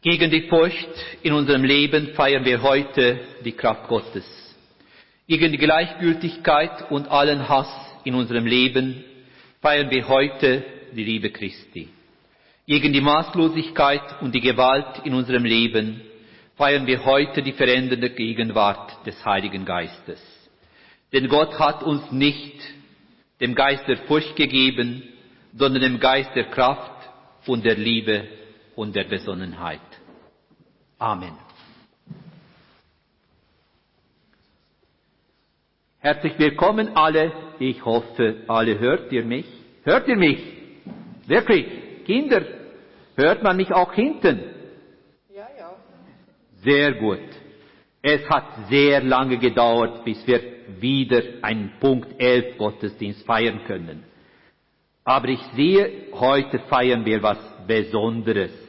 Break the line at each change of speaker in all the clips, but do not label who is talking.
Gegen die Furcht in unserem Leben feiern wir heute die Kraft Gottes. Gegen die Gleichgültigkeit und allen Hass in unserem Leben feiern wir heute die Liebe Christi. Gegen die Maßlosigkeit und die Gewalt in unserem Leben feiern wir heute die verändernde Gegenwart des Heiligen Geistes. Denn Gott hat uns nicht dem Geist der Furcht gegeben, sondern dem Geist der Kraft und der Liebe und der Besonnenheit. Amen. Herzlich willkommen alle. Ich hoffe, alle hört ihr mich. Hört ihr mich? Wirklich? Kinder, hört man mich auch hinten?
Ja, ja.
Sehr gut. Es hat sehr lange gedauert, bis wir wieder einen Punkt 11 Gottesdienst feiern können. Aber ich sehe, heute feiern wir was Besonderes.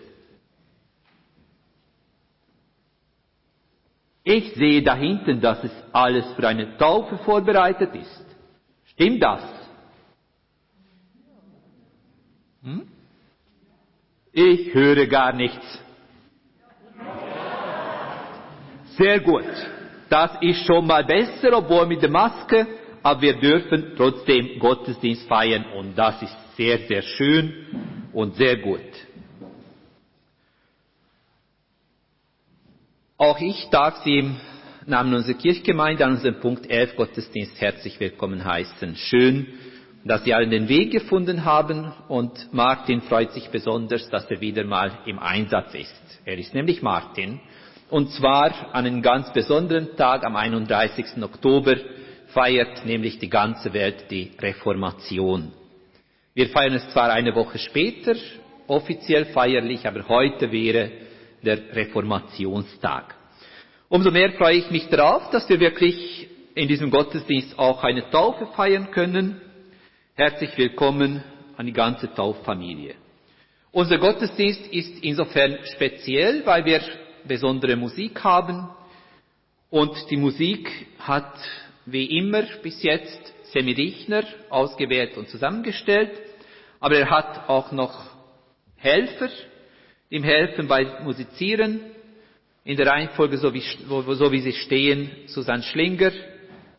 Ich sehe da hinten, dass es alles für eine Taufe vorbereitet ist. Stimmt das? Hm? Ich höre gar nichts. Sehr gut. Das ist schon mal besser, obwohl mit der Maske, aber wir dürfen trotzdem Gottesdienst feiern und das ist sehr, sehr schön und sehr gut. Auch ich darf Sie im Namen unserer Kirchgemeinde an unserem Punkt 11 Gottesdienst herzlich willkommen heißen. Schön, dass Sie allen den Weg gefunden haben und Martin freut sich besonders, dass er wieder mal im Einsatz ist. Er ist nämlich Martin und zwar an einem ganz besonderen Tag am 31. Oktober feiert nämlich die ganze Welt die Reformation. Wir feiern es zwar eine Woche später, offiziell feierlich, aber heute wäre der Reformationstag. Umso mehr freue ich mich darauf, dass wir wirklich in diesem Gottesdienst auch eine Taufe feiern können. Herzlich willkommen an die ganze Tauffamilie. Unser Gottesdienst ist insofern speziell, weil wir besondere Musik haben und die Musik hat wie immer bis jetzt Semi Richner ausgewählt und zusammengestellt, aber er hat auch noch Helfer, ihm helfen bei Musizieren, in der Reihenfolge, so wie, so wie sie stehen, Susanne Schlinger,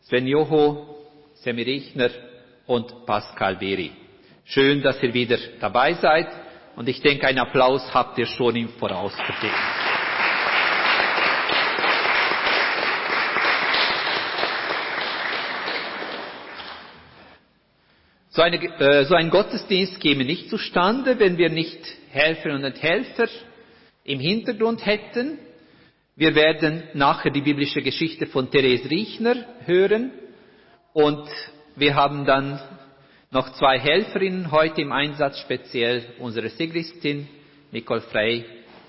Sven Joho, Semi Richner und Pascal Beri. Schön, dass ihr wieder dabei seid und ich denke, einen Applaus habt ihr schon im Voraus verdient. So, eine, äh, so ein Gottesdienst käme nicht zustande, wenn wir nicht Helferinnen und Helfer im Hintergrund hätten. Wir werden nachher die biblische Geschichte von Therese Riechner hören und wir haben dann noch zwei Helferinnen heute im Einsatz, speziell unsere Sigristin Nicole Frey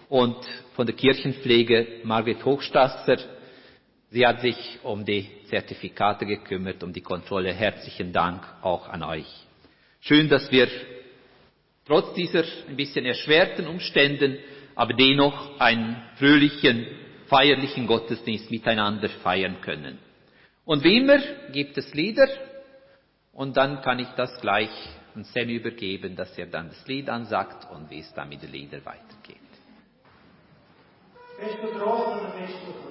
und von der Kirchenpflege Margret Hochstasser. Sie hat sich um die Zertifikate gekümmert, um die Kontrolle. Herzlichen Dank auch an euch. Schön, dass wir trotz dieser ein bisschen erschwerten Umständen, aber dennoch einen fröhlichen, feierlichen Gottesdienst miteinander feiern können. Und wie immer gibt es Lieder und dann kann ich das gleich an Sam übergeben, dass er dann das Lied ansagt und wie es dann mit den Liedern weitergeht.
Bist du oder bist du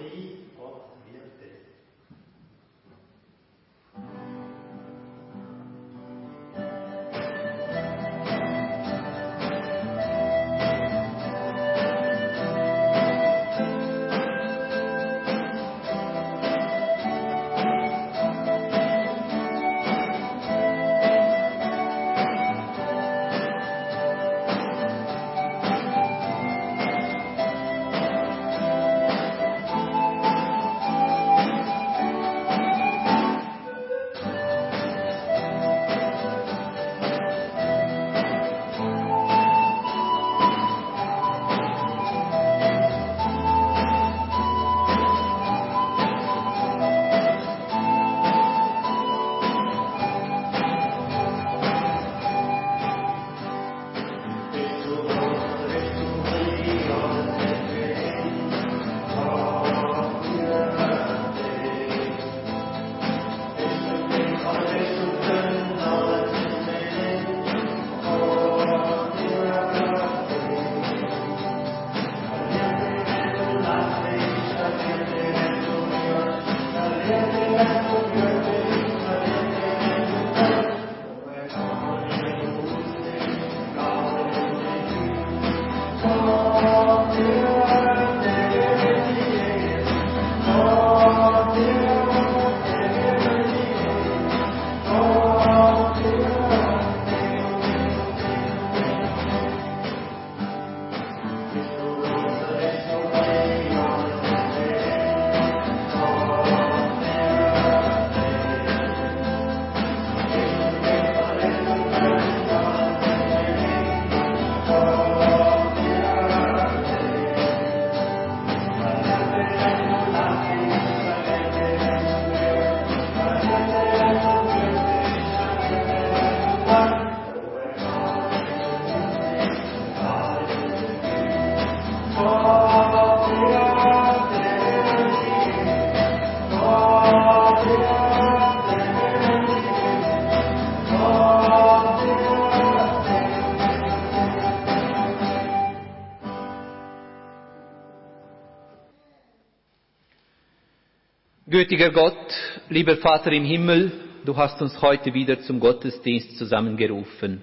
klein?
Gütiger Gott, lieber Vater im Himmel, du hast uns heute wieder zum Gottesdienst zusammengerufen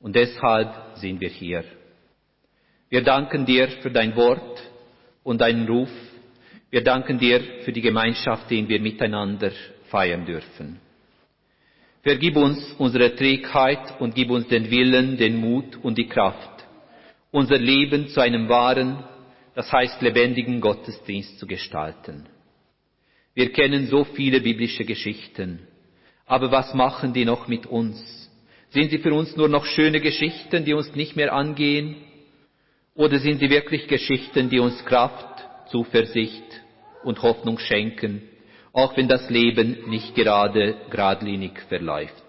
und deshalb sind wir hier. Wir danken dir für dein Wort und deinen Ruf. Wir danken dir für die Gemeinschaft, die wir miteinander feiern dürfen. Vergib uns unsere Trägheit und gib uns den Willen, den Mut und die Kraft, unser Leben zu einem wahren, das heißt lebendigen Gottesdienst zu gestalten. Wir kennen so viele biblische Geschichten. Aber was machen die noch mit uns? Sind sie für uns nur noch schöne Geschichten, die uns nicht mehr angehen? Oder sind sie wirklich Geschichten, die uns Kraft, Zuversicht und Hoffnung schenken, auch wenn das Leben nicht gerade geradlinig verläuft?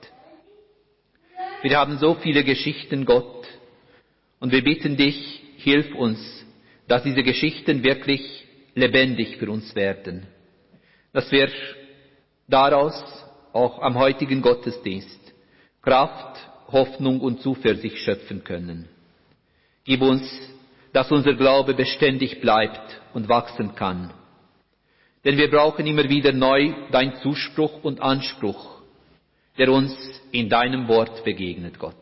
Wir haben so viele Geschichten, Gott, und wir bitten dich, hilf uns, dass diese Geschichten wirklich lebendig für uns werden dass wir daraus auch am heutigen Gottesdienst Kraft, Hoffnung und Zuversicht schöpfen können. Gib uns, dass unser Glaube beständig bleibt und wachsen kann. Denn wir brauchen immer wieder neu dein Zuspruch und Anspruch, der uns in deinem Wort begegnet, Gott.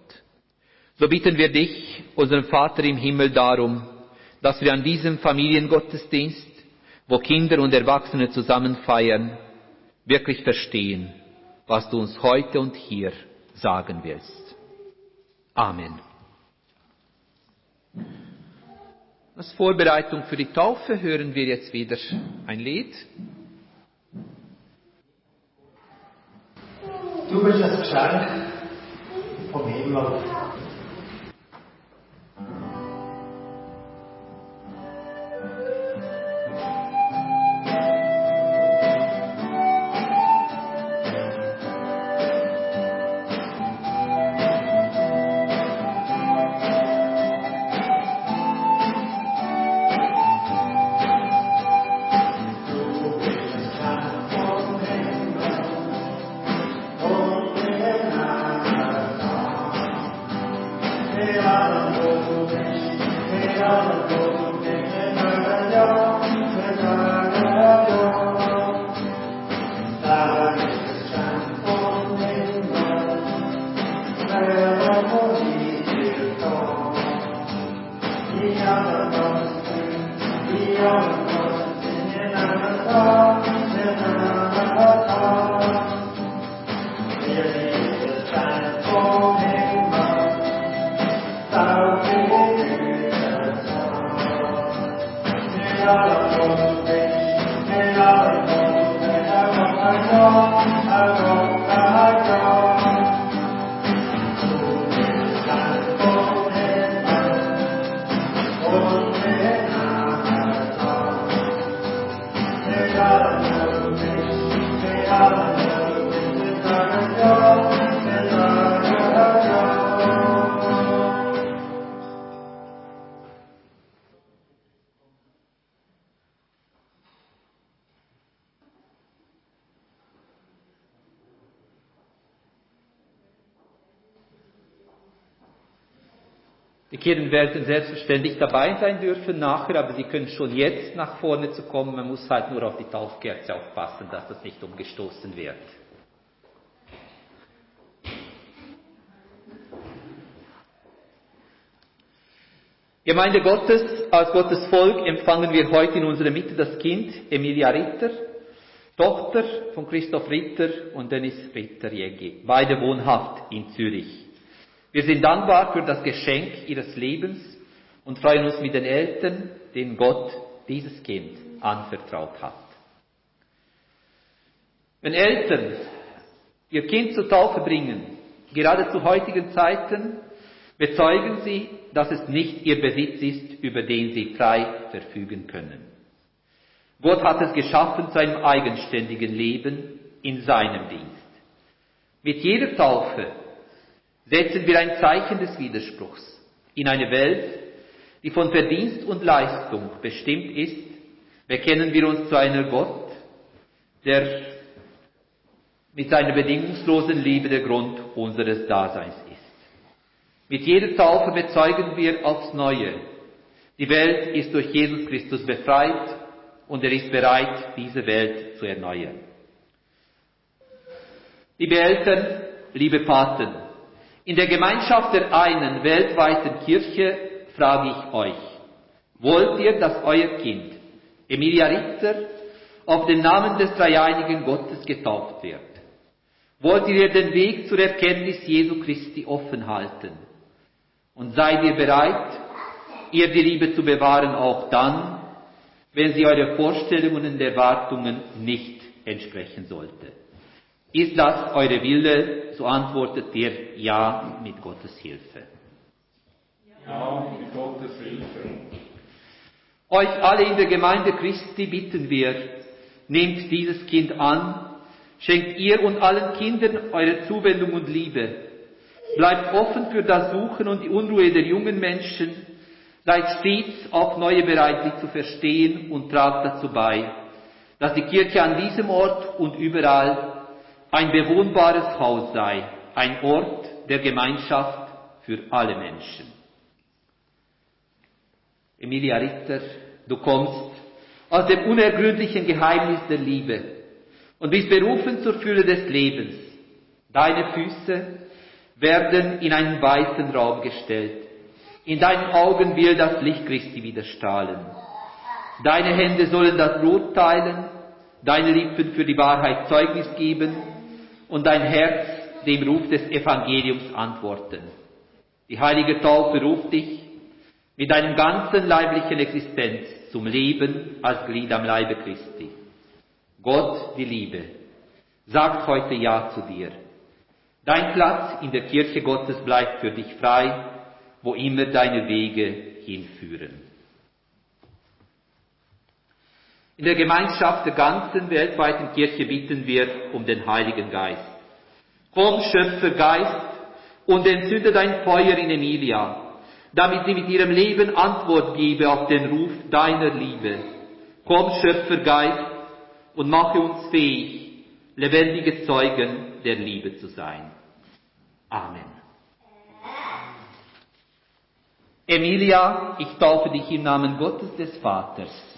So bitten wir dich, unseren Vater im Himmel, darum, dass wir an diesem Familiengottesdienst wo Kinder und Erwachsene zusammen feiern, wirklich verstehen, was du uns heute und hier sagen willst. Amen. Als Vorbereitung für die Taufe hören wir jetzt wieder ein Lied.
Du bist das Geschenk vom Himmel.
Kinder werden selbstverständlich dabei sein dürfen nachher, aber sie können schon jetzt nach vorne zu kommen. Man muss halt nur auf die Taufkerze aufpassen, dass das nicht umgestoßen wird. Gemeinde Gottes, als Gottes Volk empfangen wir heute in unserer Mitte das Kind Emilia Ritter, Tochter von Christoph Ritter und Dennis Ritter Jeggi, beide wohnhaft in Zürich. Wir sind dankbar für das Geschenk ihres Lebens und freuen uns mit den Eltern, denen Gott dieses Kind anvertraut hat. Wenn Eltern ihr Kind zur Taufe bringen, gerade zu heutigen Zeiten, bezeugen sie, dass es nicht ihr Besitz ist, über den sie frei verfügen können. Gott hat es geschaffen zu einem eigenständigen Leben in seinem Dienst. Mit jeder Taufe setzen wir ein Zeichen des Widerspruchs in eine Welt, die von Verdienst und Leistung bestimmt ist, bekennen wir uns zu einer Gott, der mit seiner bedingungslosen Liebe der Grund unseres Daseins ist. Mit jeder Taufe bezeugen wir aufs Neue, die Welt ist durch Jesus Christus befreit und er ist bereit, diese Welt zu erneuern. Liebe Eltern, liebe Paten, in der Gemeinschaft der einen weltweiten Kirche frage ich euch, wollt ihr, dass euer Kind, Emilia Ritter, auf den Namen des dreieinigen Gottes getauft wird? Wollt ihr den Weg zur Erkenntnis Jesu Christi offen halten? Und seid ihr bereit, ihr die Liebe zu bewahren, auch dann, wenn sie eure Vorstellungen und Erwartungen nicht entsprechen sollte? Ist das eure Wille? So antwortet ihr ja mit Gottes Hilfe.
Ja, mit Gottes Hilfe.
Euch alle in der Gemeinde Christi bitten wir, nehmt dieses Kind an, schenkt ihr und allen Kindern eure Zuwendung und Liebe. Bleibt offen für das Suchen und die Unruhe der jungen Menschen, seid stets auf neue bereit, sie zu verstehen und tragt dazu bei, dass die Kirche an diesem Ort und überall ein bewohnbares Haus sei, ein Ort der Gemeinschaft für alle Menschen. Emilia Ritter, du kommst aus dem unergründlichen Geheimnis der Liebe und bist berufen zur Fülle des Lebens. Deine Füße werden in einen weißen Raum gestellt. In deinen Augen will das Licht Christi wieder strahlen. Deine Hände sollen das Brot teilen, deine Lippen für die Wahrheit Zeugnis geben und dein Herz dem Ruf des Evangeliums antworten. Die heilige Taufe ruft dich mit deinem ganzen leiblichen Existenz zum Leben als Glied am Leibe Christi. Gott, die Liebe, sagt heute Ja zu dir. Dein Platz in der Kirche Gottes bleibt für dich frei, wo immer deine Wege hinführen. In der Gemeinschaft der ganzen weltweiten Kirche bitten wir um den Heiligen Geist. Komm, Schöpfer Geist, und entzünde dein Feuer in Emilia, damit sie mit ihrem Leben Antwort gebe auf den Ruf deiner Liebe. Komm, Schöpfer Geist, und mache uns fähig, lebendige Zeugen der Liebe zu sein. Amen. Emilia, ich taufe dich im Namen Gottes des Vaters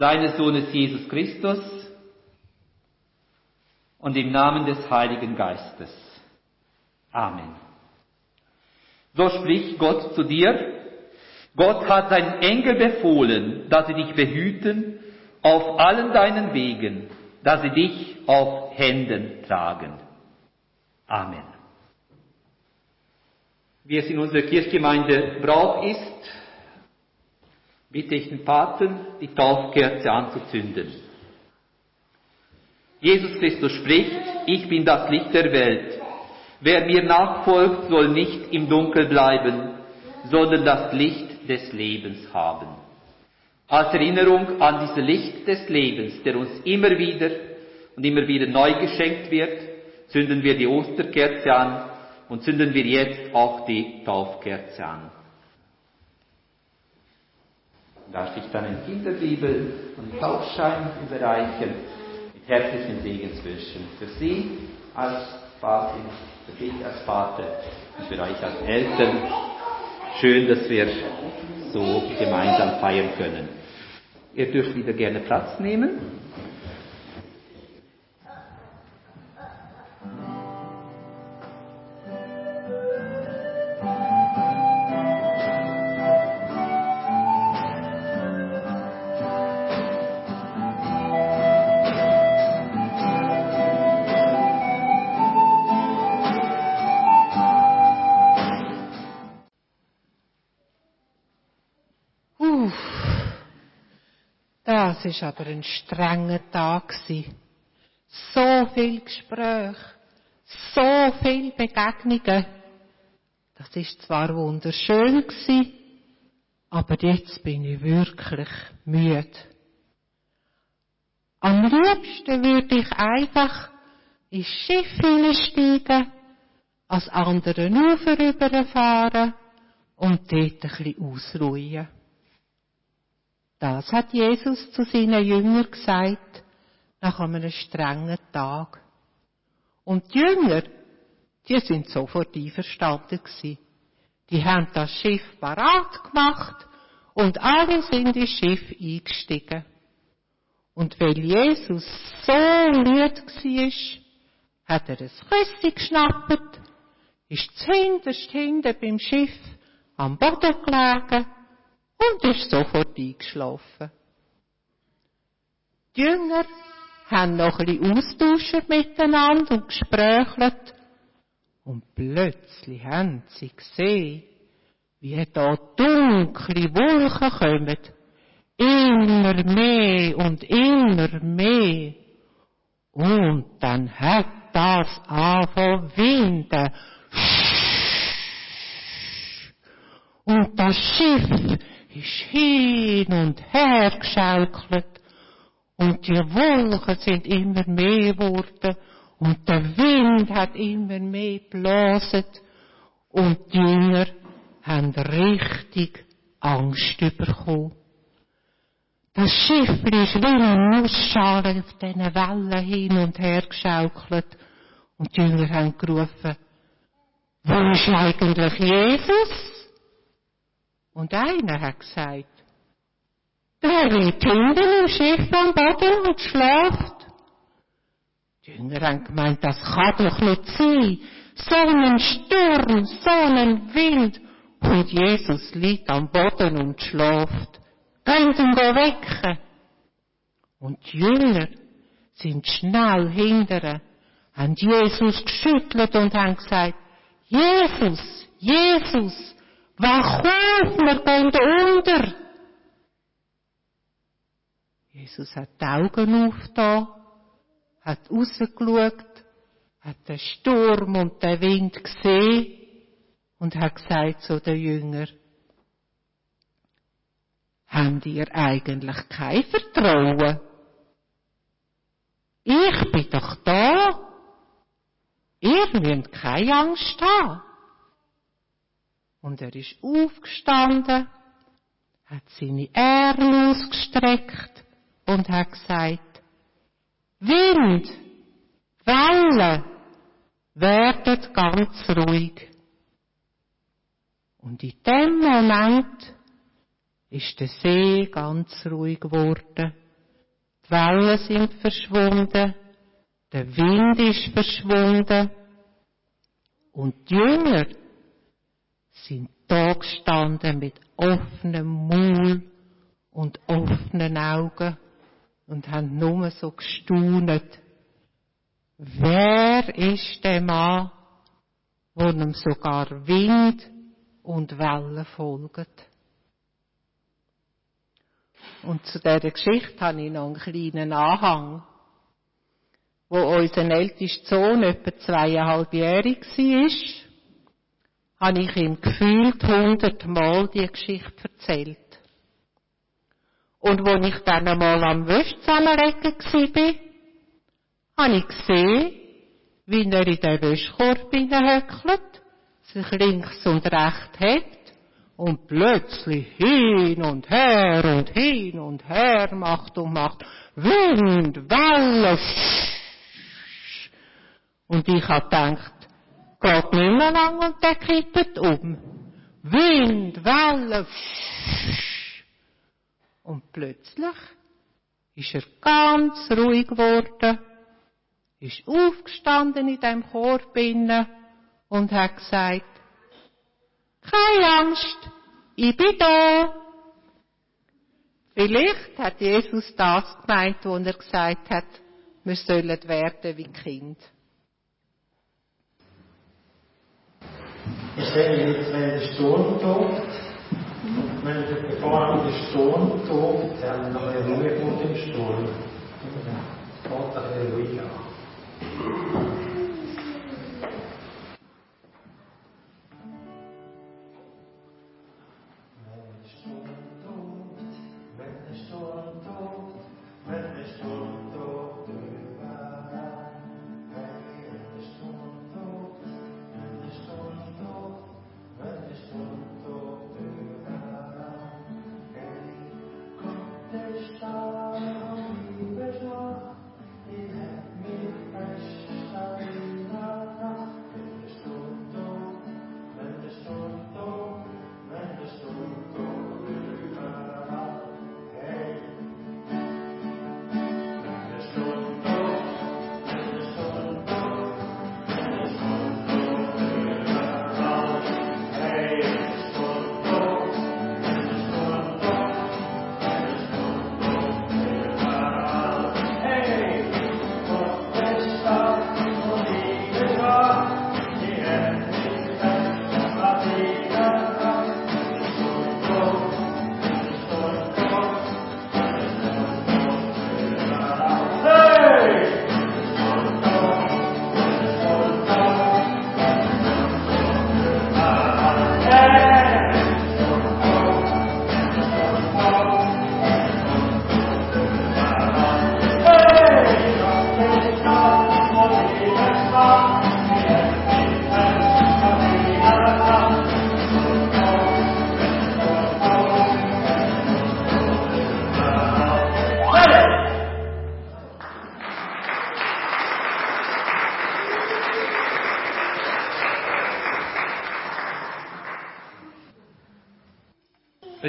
seines Sohnes Jesus Christus und im Namen des Heiligen Geistes. Amen. So spricht Gott zu dir. Gott hat seinen Engel befohlen, dass sie dich behüten auf allen deinen Wegen, dass sie dich auf Händen tragen. Amen. Wie es in unserer Kirchgemeinde Brauch ist, bitte ich den Paten, die Taufkerze anzuzünden. Jesus Christus spricht, ich bin das Licht der Welt. Wer mir nachfolgt, soll nicht im Dunkel bleiben, sondern das Licht des Lebens haben. Als Erinnerung an dieses Licht des Lebens, der uns immer wieder und immer wieder neu geschenkt wird, zünden wir die Osterkerze an und zünden wir jetzt auch die Taufkerze an darf ich dann in Kinderbibel und Taufschein überreichen mit herzlichen Segenswünschen für Sie als Vater, für dich als Vater, für euch als Eltern. Schön, dass wir so gemeinsam feiern können. Ihr dürft wieder gerne Platz nehmen.
Das ist aber ein strenger Tag. So viel Gespräch, so viel Begegnungen. Das ist zwar wunderschön aber jetzt bin ich wirklich müde. Am liebsten würde ich einfach ins Schiff hineinsteigen, als anderen Ufer rüberfahren und dort ein bisschen ausruhen. Das hat Jesus zu seinen Jüngern gesagt, nach einem strengen Tag. Und die Jünger, die sind sofort einverstanden gewesen. Die haben das Schiff parat gemacht und alle sind ins Schiff eingestiegen. Und weil Jesus so müde war, hat er ein Küssi geschnappt, ist zuhinterst hinten beim Schiff am Boden gelegen und ist sofort eingeschlafen. Die Jünger haben noch ein bisschen austauscht miteinander und gesprächelt. Und plötzlich haben sie gesehen, wie da dunkle Wolken kommen. Immer mehr und immer mehr. Und dann hat das angefangen winden. Und das Schiff ist hin und her geschaukelt. Und die Wolken sind immer mehr geworden. Und der Wind hat immer mehr geblasen. Und die Jünger haben richtig Angst bekommen. Das Schiff ist wie eine Nussschale auf diesen Wellen hin und her geschaukelt. Und die Jünger haben gerufen, wo ist eigentlich Jesus? Und einer hat gesagt, der liegt hinten im Schiff am Boden und schläft. Die Jünger haben gemeint, das kann doch nicht sein. So ein Sturm, so ein Wind. Und Jesus liegt am Boden und schläft. Könnt ihn wecken. Und die Jünger sind schnell hinterher, haben Jesus geschüttelt und haben gesagt, Jesus, Jesus, wach auf, wir gehen unter. Jesus hat die Augen aufgetan, hat rausgeschaut, hat den Sturm und den Wind gesehen und hat gesagt zu den Jüngern, habt ihr eigentlich kein Vertrauen? Ich bin doch da. Ihr müsst keine Angst haben. Und er ist aufgestanden, hat seine Arme ausgestreckt und hat gesagt, Wind, Wellen, werdet ganz ruhig. Und in dem Moment ist der See ganz ruhig geworden. Die Wellen sind verschwunden, der Wind ist verschwunden und die Jünger sind da gestanden mit offenem Maul und offenen Augen und haben nur so gestaunet. Wer ist der Mann, wo ihm sogar Wind und Wellen folgen? Und zu dieser Geschichte habe ich noch einen kleinen Anhang, wo unser ältester Sohn etwa zweieinhalbjährig war habe ich ihm gefühlt hundertmal die Geschichte erzählt. Und wo ich dann einmal am Wäsch zusammenlegen war, habe ich gesehen, wie er in den Wäschkorb hineinhöckelt, sich links und rechts hebt und plötzlich hin und her und hin und her macht und macht. Wind, Wellen. Und ich habe gedacht, geht nicht mehr lang und der kippt um. Wind, Wellen, und plötzlich ist er ganz ruhig geworden, ist aufgestanden in dem Korb und hat gesagt, keine Angst, ich bin da. Vielleicht hat Jesus das gemeint, wo er gesagt hat, wir sollen werden wie Kind.
Ich sehe jetzt, wenn der Sturm tobt, und wenn der bevor der Sturm tobt, dann Ruhe vor dem Sturm. Geht ein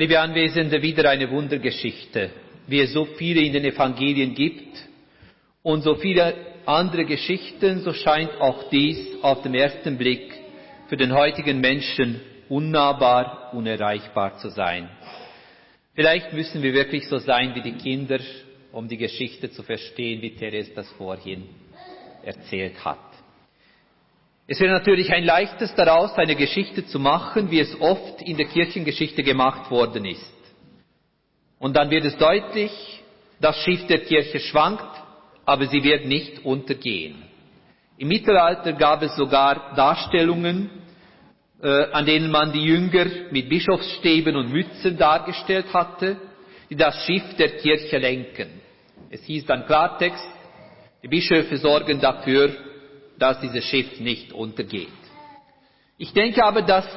Liebe Anwesende, wieder eine Wundergeschichte, wie es so viele in den Evangelien gibt und so viele andere Geschichten, so scheint auch dies auf den ersten Blick für den heutigen Menschen unnahbar, unerreichbar zu sein. Vielleicht müssen wir wirklich so sein wie die Kinder, um die Geschichte zu verstehen, wie Therese das vorhin erzählt hat. Es wäre natürlich ein leichtes daraus, eine Geschichte zu machen, wie es oft in der Kirchengeschichte gemacht worden ist. Und dann wird es deutlich, das Schiff der Kirche schwankt, aber sie wird nicht untergehen. Im Mittelalter gab es sogar Darstellungen, äh, an denen man die Jünger mit Bischofsstäben und Mützen dargestellt hatte, die das Schiff der Kirche lenken. Es hieß dann Klartext, die Bischöfe sorgen dafür, dass dieses Schiff nicht untergeht. Ich denke aber, dass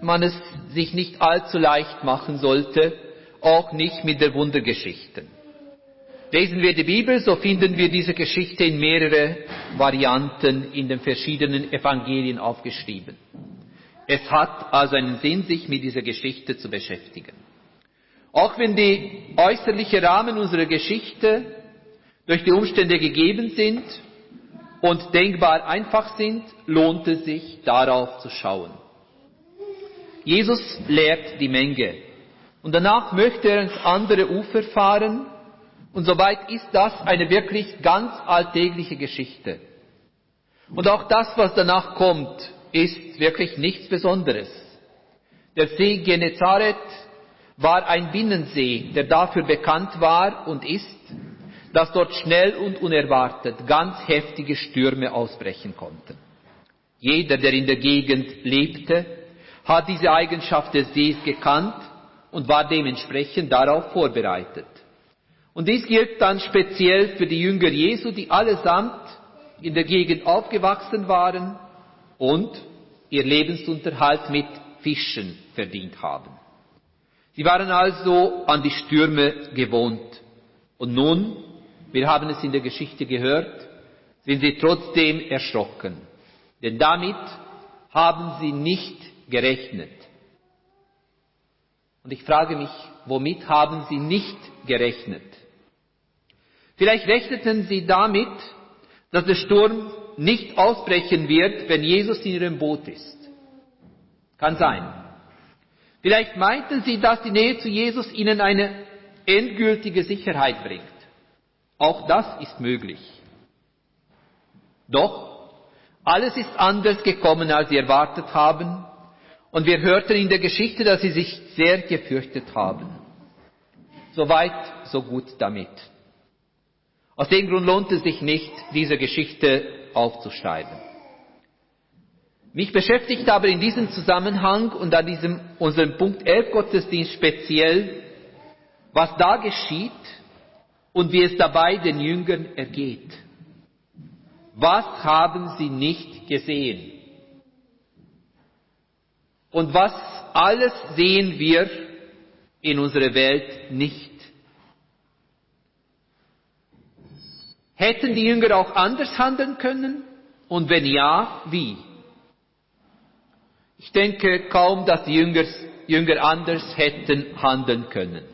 man es sich nicht allzu leicht machen sollte, auch nicht mit der Wundergeschichte. Lesen wir die Bibel, so finden wir diese Geschichte in mehrere Varianten in den verschiedenen Evangelien aufgeschrieben. Es hat also einen Sinn, sich mit dieser Geschichte zu beschäftigen. Auch wenn die äußerliche Rahmen unserer Geschichte durch die Umstände gegeben sind und denkbar einfach sind, lohnt es sich, darauf zu schauen. Jesus lehrt die Menge und danach möchte er ins andere Ufer fahren und soweit ist das eine wirklich ganz alltägliche Geschichte. Und auch das, was danach kommt, ist wirklich nichts Besonderes. Der See Genezareth war ein Binnensee, der dafür bekannt war und ist, dass dort schnell und unerwartet ganz heftige Stürme ausbrechen konnten. Jeder, der in der Gegend lebte, hat diese Eigenschaft des Sees gekannt und war dementsprechend darauf vorbereitet. Und dies gilt dann speziell für die Jünger Jesu, die allesamt in der Gegend aufgewachsen waren und ihr Lebensunterhalt mit Fischen verdient haben. Sie waren also an die Stürme gewohnt. Und nun wir haben es in der Geschichte gehört, sind sie trotzdem erschrocken. Denn damit haben sie nicht gerechnet. Und ich frage mich, womit haben sie nicht gerechnet? Vielleicht rechneten sie damit, dass der Sturm nicht ausbrechen wird, wenn Jesus in ihrem Boot ist. Kann sein. Vielleicht meinten sie, dass die Nähe zu Jesus ihnen eine endgültige Sicherheit bringt. Auch das ist möglich. Doch alles ist anders gekommen, als sie erwartet haben, und wir hörten in der Geschichte, dass sie sich sehr gefürchtet haben. Soweit, so gut damit. Aus dem Grund lohnt es sich nicht, diese Geschichte aufzuschreiben. Mich beschäftigt aber in diesem Zusammenhang und an diesem unserem Punkt 11 Gottesdienst speziell, was da geschieht und wie es dabei den Jüngern ergeht. Was haben sie nicht gesehen? Und was alles sehen wir in unserer Welt nicht? Hätten die Jünger auch anders handeln können? Und wenn ja, wie? Ich denke kaum, dass die Jünger, Jünger anders hätten handeln können.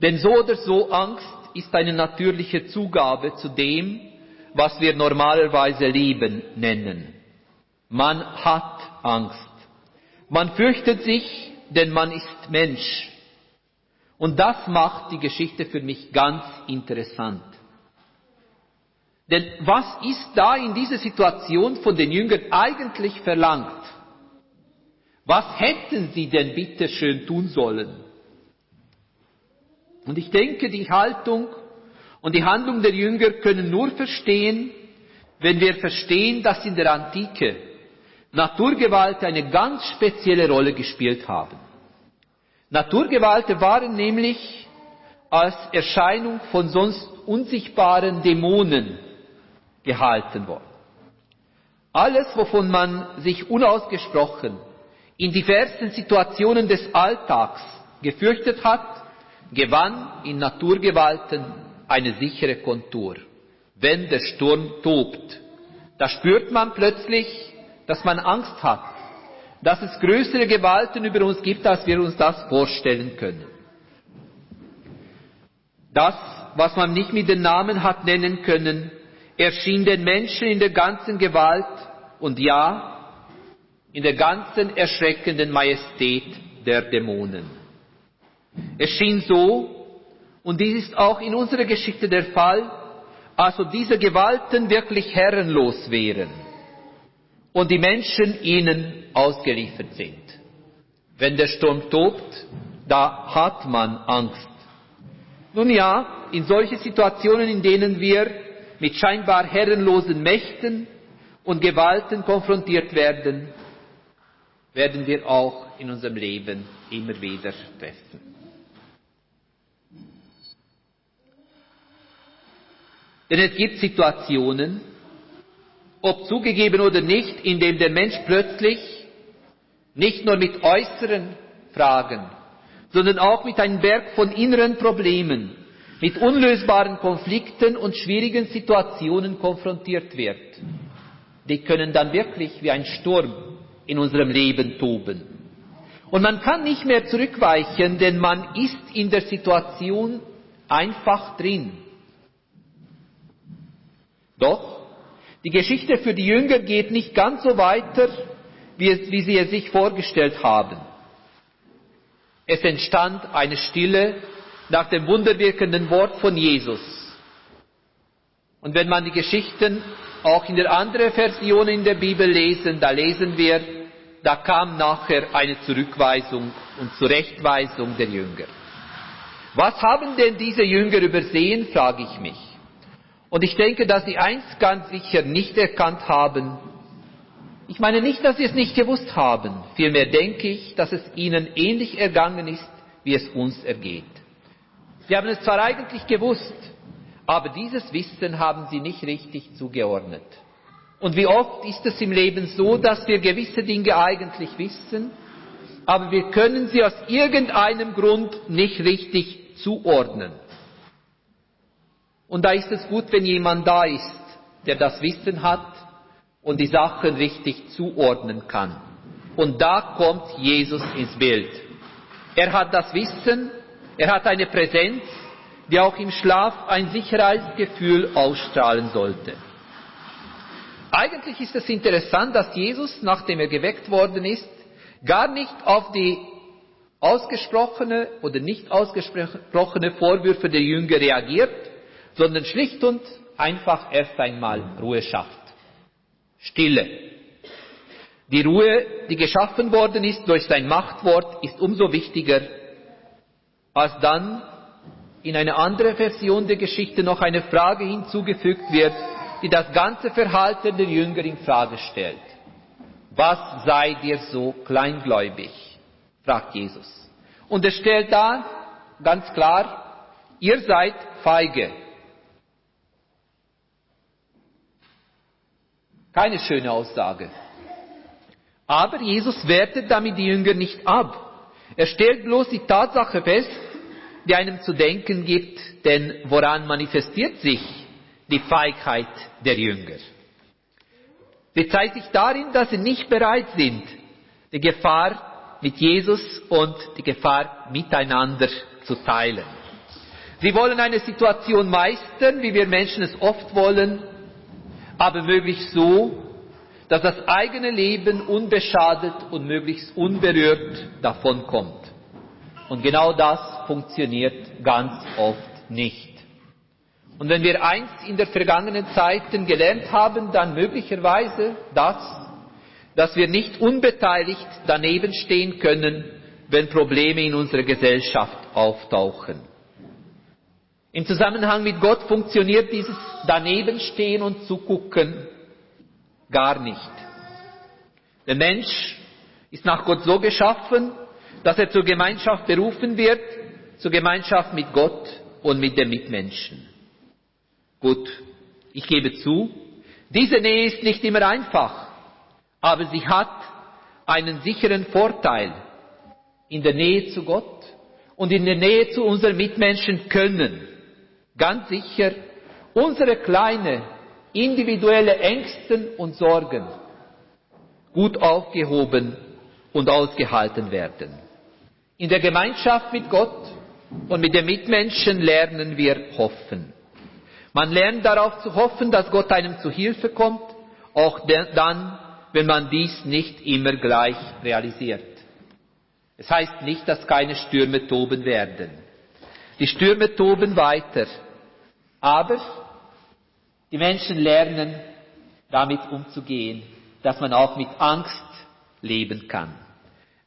Denn so oder so Angst ist eine natürliche Zugabe zu dem, was wir normalerweise Leben nennen. Man hat Angst. Man fürchtet sich, denn man ist Mensch. Und das macht die Geschichte für mich ganz interessant. Denn was ist da in dieser Situation von den Jüngern eigentlich verlangt? Was hätten sie denn bitte schön tun sollen? Und ich denke, die Haltung und die Handlung der Jünger können nur verstehen, wenn wir verstehen, dass in der Antike Naturgewalten eine ganz spezielle Rolle gespielt haben. Naturgewalten waren nämlich als Erscheinung von sonst unsichtbaren Dämonen gehalten worden. Alles, wovon man sich unausgesprochen in diversen Situationen des Alltags gefürchtet hat, gewann in Naturgewalten eine sichere Kontur. Wenn der Sturm tobt, da spürt man plötzlich, dass man Angst hat, dass es größere Gewalten über uns gibt, als wir uns das vorstellen können. Das, was man nicht mit den Namen hat nennen können, erschien den Menschen in der ganzen Gewalt und ja, in der ganzen erschreckenden Majestät der Dämonen. Es schien so, und dies ist auch in unserer Geschichte der Fall, also diese Gewalten wirklich herrenlos wären und die Menschen ihnen ausgeliefert sind. Wenn der Sturm tobt, da hat man Angst. Nun ja, in solche Situationen, in denen wir mit scheinbar herrenlosen Mächten und Gewalten konfrontiert werden, werden wir auch in unserem Leben immer wieder treffen. Denn es gibt Situationen, ob zugegeben oder nicht, in denen der Mensch plötzlich nicht nur mit äußeren Fragen, sondern auch mit einem Berg von inneren Problemen, mit unlösbaren Konflikten und schwierigen Situationen konfrontiert wird. Die können dann wirklich wie ein Sturm in unserem Leben toben. Und man kann nicht mehr zurückweichen, denn man ist in der Situation einfach drin. Doch die Geschichte für die Jünger geht nicht ganz so weiter, wie, es, wie sie es sich vorgestellt haben. Es entstand eine Stille nach dem wunderwirkenden Wort von Jesus. Und wenn man die Geschichten auch in der anderen Version in der Bibel lesen, da lesen wir, da kam nachher eine Zurückweisung und Zurechtweisung der Jünger. Was haben denn diese Jünger übersehen, frage ich mich. Und ich denke, dass sie eins ganz sicher nicht erkannt haben. Ich meine nicht, dass sie es nicht gewusst haben. Vielmehr denke ich, dass es ihnen ähnlich ergangen ist, wie es uns ergeht. Sie haben es zwar eigentlich gewusst, aber dieses Wissen haben sie nicht richtig zugeordnet. Und wie oft ist es im Leben so, dass wir gewisse Dinge eigentlich wissen, aber wir können sie aus irgendeinem Grund nicht richtig zuordnen. Und da ist es gut, wenn jemand da ist, der das Wissen hat und die Sachen richtig zuordnen kann. Und da kommt Jesus ins Bild. Er hat das Wissen, er hat eine Präsenz, die auch im Schlaf ein Sicherheitsgefühl ausstrahlen sollte. Eigentlich ist es interessant, dass Jesus, nachdem er geweckt worden ist, gar nicht auf die ausgesprochene oder nicht ausgesprochene Vorwürfe der Jünger reagiert, sondern schlicht und einfach erst einmal Ruhe schafft. Stille. Die Ruhe, die geschaffen worden ist durch sein Machtwort, ist umso wichtiger, als dann in eine andere Version der Geschichte noch eine Frage hinzugefügt wird, die das ganze Verhalten der Jünger in Frage stellt. Was seid ihr so kleingläubig? fragt Jesus. Und er stellt da ganz klar, ihr seid feige. Keine schöne Aussage. Aber Jesus wertet damit die Jünger nicht ab. Er stellt bloß die Tatsache fest, die einem zu denken gibt, denn woran manifestiert sich die Feigheit der Jünger? Sie zeigt sich darin, dass sie nicht bereit sind, die Gefahr mit Jesus und die Gefahr miteinander zu teilen. Sie wollen eine Situation meistern, wie wir Menschen es oft wollen, aber möglichst so, dass das eigene Leben unbeschadet und möglichst unberührt davonkommt. Und genau das funktioniert ganz oft nicht. Und wenn wir eins in der vergangenen Zeiten gelernt haben, dann möglicherweise das, dass wir nicht unbeteiligt daneben stehen können, wenn Probleme in unserer Gesellschaft auftauchen. Im Zusammenhang mit Gott funktioniert dieses Danebenstehen und Zugucken gar nicht. Der Mensch ist nach Gott so geschaffen, dass er zur Gemeinschaft berufen wird, zur Gemeinschaft mit Gott und mit den Mitmenschen. Gut, ich gebe zu, diese Nähe ist nicht immer einfach, aber sie hat einen sicheren Vorteil. In der Nähe zu Gott und in der Nähe zu unseren Mitmenschen können ganz sicher unsere kleine individuelle Ängsten und Sorgen gut aufgehoben und ausgehalten werden. In der Gemeinschaft mit Gott und mit den Mitmenschen lernen wir hoffen. Man lernt darauf zu hoffen, dass Gott einem zu Hilfe kommt, auch dann, wenn man dies nicht immer gleich realisiert. Es heißt nicht, dass keine Stürme toben werden. Die Stürme toben weiter. Aber die Menschen lernen damit umzugehen, dass man auch mit Angst leben kann.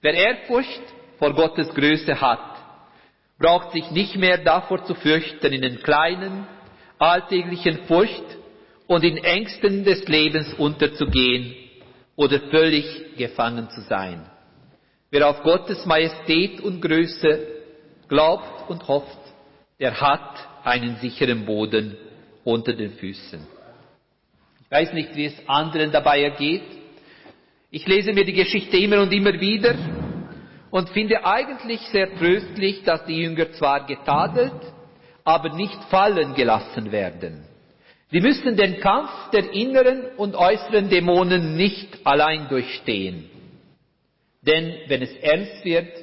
Wer Ehrfurcht vor Gottes Größe hat, braucht sich nicht mehr davor zu fürchten, in den kleinen, alltäglichen Furcht und in Ängsten des Lebens unterzugehen oder völlig gefangen zu sein. Wer auf Gottes Majestät und Größe glaubt und hofft, der hat einen sicheren Boden unter den Füßen. Ich weiß nicht, wie es anderen dabei ergeht. Ich lese mir die Geschichte immer und immer wieder und finde eigentlich sehr tröstlich, dass die Jünger zwar getadelt, aber nicht fallen gelassen werden. Sie müssen den Kampf der inneren und äußeren Dämonen nicht allein durchstehen. Denn wenn es ernst wird,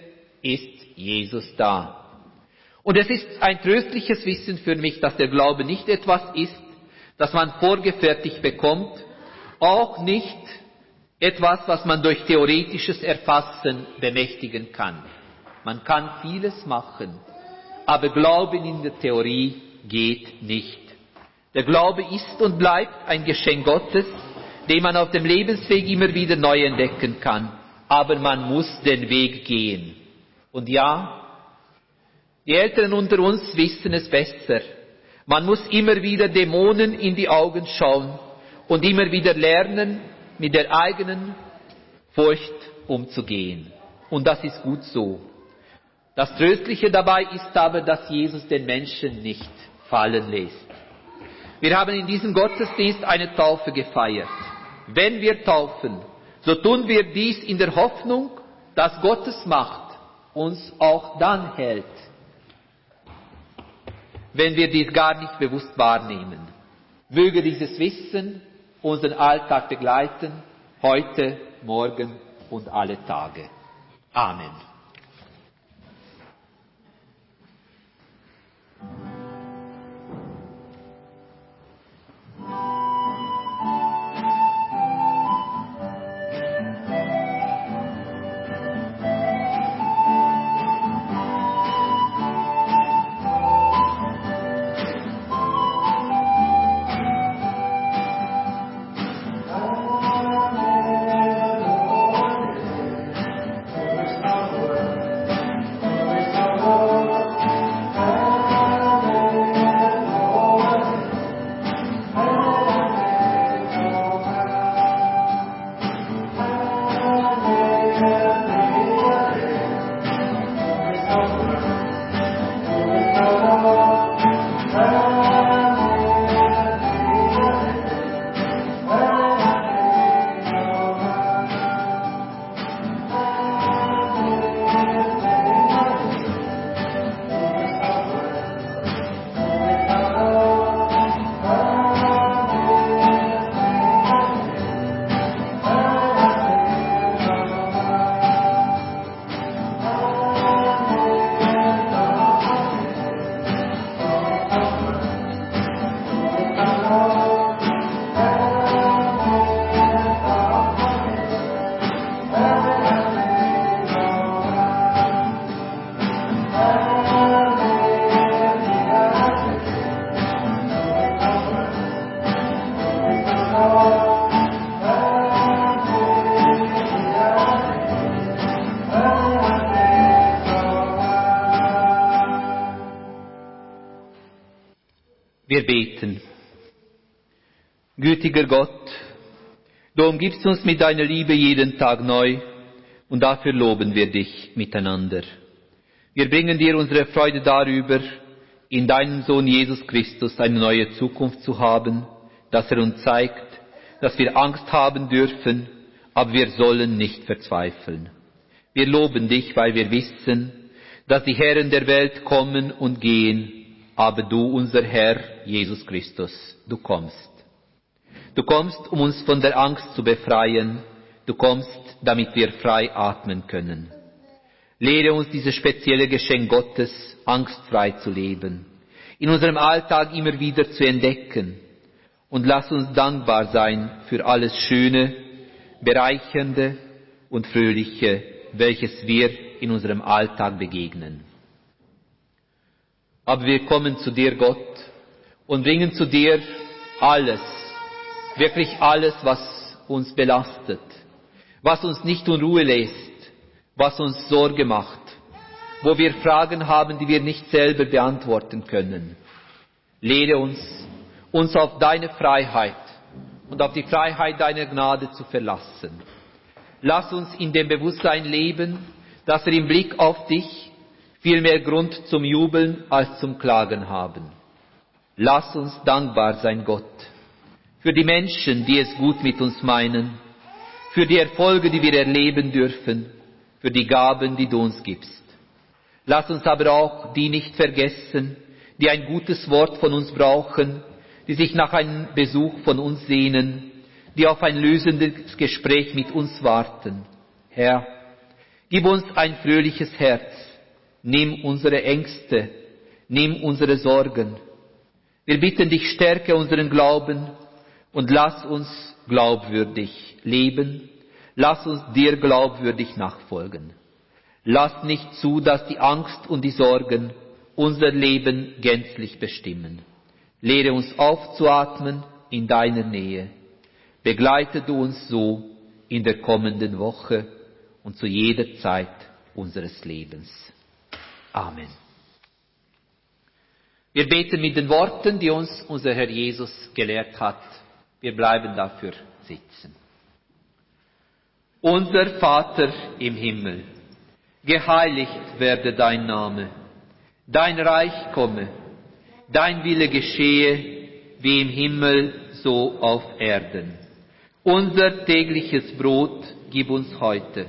ist Jesus da. Und es ist ein tröstliches Wissen für mich, dass der Glaube nicht etwas ist, das man vorgefertigt bekommt, auch nicht etwas, was man durch theoretisches Erfassen bemächtigen kann. Man kann vieles machen, aber Glauben in der Theorie geht nicht. Der Glaube ist und bleibt ein Geschenk Gottes, den man auf dem Lebensweg immer wieder neu entdecken kann. Aber man muss den Weg gehen. Und ja, die Älteren unter uns wissen es besser. Man muss immer wieder Dämonen in die Augen schauen und immer wieder lernen, mit der eigenen Furcht umzugehen. Und das ist gut so. Das Tröstliche dabei ist aber, dass Jesus den Menschen nicht fallen lässt. Wir haben in diesem Gottesdienst eine Taufe gefeiert. Wenn wir taufen, so tun wir dies in der Hoffnung, dass Gottes Macht uns auch dann hält, wenn wir dies gar nicht bewusst wahrnehmen. Möge dieses Wissen unseren Alltag begleiten, heute, morgen und alle Tage. Amen. Beten. Gütiger Gott, du umgibst uns mit deiner Liebe jeden Tag neu und dafür loben wir dich miteinander. Wir bringen dir unsere Freude darüber, in deinem Sohn Jesus Christus eine neue Zukunft zu haben, dass er uns zeigt, dass wir Angst haben dürfen, aber wir sollen nicht verzweifeln. Wir loben dich, weil wir wissen, dass die Herren der Welt kommen und gehen, aber du, unser Herr Jesus Christus, du kommst. Du kommst, um uns von der Angst zu befreien. Du kommst, damit wir frei atmen können. Lehre uns dieses spezielle Geschenk Gottes, angstfrei zu leben, in unserem Alltag immer wieder zu entdecken und lass uns dankbar sein für alles Schöne, Bereichernde und Fröhliche, welches wir in unserem Alltag begegnen. Aber wir kommen zu dir, Gott, und bringen zu dir alles, wirklich alles, was uns belastet, was uns nicht in Ruhe lässt, was uns Sorge macht, wo wir Fragen haben, die wir nicht selber beantworten können. Lehre uns, uns auf deine Freiheit und auf die Freiheit deiner Gnade zu verlassen. Lass uns in dem Bewusstsein leben, dass wir im Blick auf dich viel mehr Grund zum Jubeln als zum Klagen haben. Lass uns dankbar sein, Gott, für die Menschen, die es gut mit uns meinen, für die Erfolge, die wir erleben dürfen, für die Gaben, die du uns gibst. Lass uns aber auch die nicht vergessen, die ein gutes Wort von uns brauchen, die sich nach einem Besuch von uns sehnen, die auf ein lösendes Gespräch mit uns warten. Herr, gib uns ein fröhliches Herz, nimm unsere Ängste, nimm unsere Sorgen. Wir bitten dich, stärke unseren Glauben und lass uns glaubwürdig leben, lass uns dir glaubwürdig nachfolgen. Lass nicht zu, dass die Angst und die Sorgen unser Leben gänzlich bestimmen. Lehre uns aufzuatmen in deiner Nähe. Begleite du uns so in der kommenden Woche und zu jeder Zeit unseres Lebens. Amen. Wir beten mit den Worten, die uns unser Herr Jesus gelehrt hat. Wir bleiben dafür sitzen. Unser Vater im Himmel, geheiligt werde dein Name, dein Reich komme, dein Wille geschehe, wie im Himmel so auf Erden. Unser tägliches Brot gib uns heute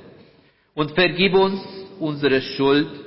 und vergib uns unsere Schuld,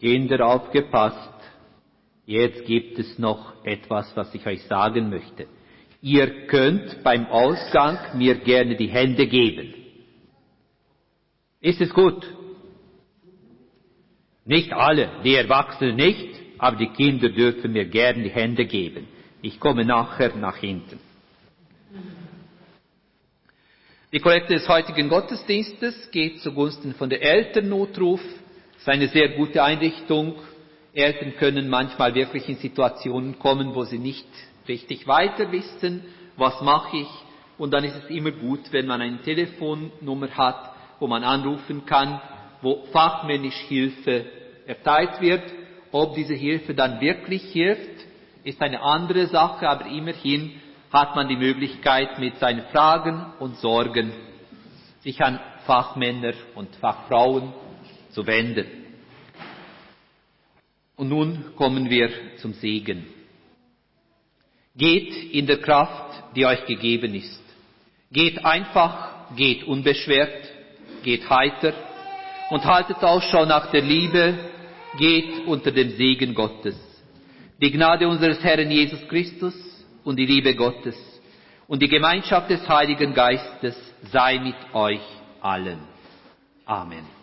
Kinder aufgepasst. Jetzt gibt es noch etwas, was ich euch sagen möchte. Ihr könnt beim Ausgang mir gerne die Hände geben. Ist es gut? Nicht alle, die Erwachsenen nicht, aber die Kinder dürfen mir gerne die Hände geben. Ich komme nachher nach hinten. Die Kollekte des heutigen Gottesdienstes geht zugunsten von der Elternnotruf. Ist eine sehr gute Einrichtung. Eltern können manchmal wirklich in Situationen kommen, wo sie nicht richtig weiter wissen, was mache ich. Und dann ist es immer gut, wenn man eine Telefonnummer hat, wo man anrufen kann, wo fachmännisch Hilfe erteilt wird. Ob diese Hilfe dann wirklich hilft, ist eine andere Sache, aber immerhin hat man die Möglichkeit, mit seinen Fragen und Sorgen sich an Fachmänner und Fachfrauen zu wenden. Und nun kommen wir zum Segen. Geht in der Kraft, die euch gegeben ist. Geht einfach, geht unbeschwert, geht heiter und haltet Ausschau nach der Liebe, geht unter dem Segen Gottes. Die Gnade unseres Herrn Jesus Christus und die Liebe Gottes und die Gemeinschaft des Heiligen Geistes sei mit euch allen. Amen.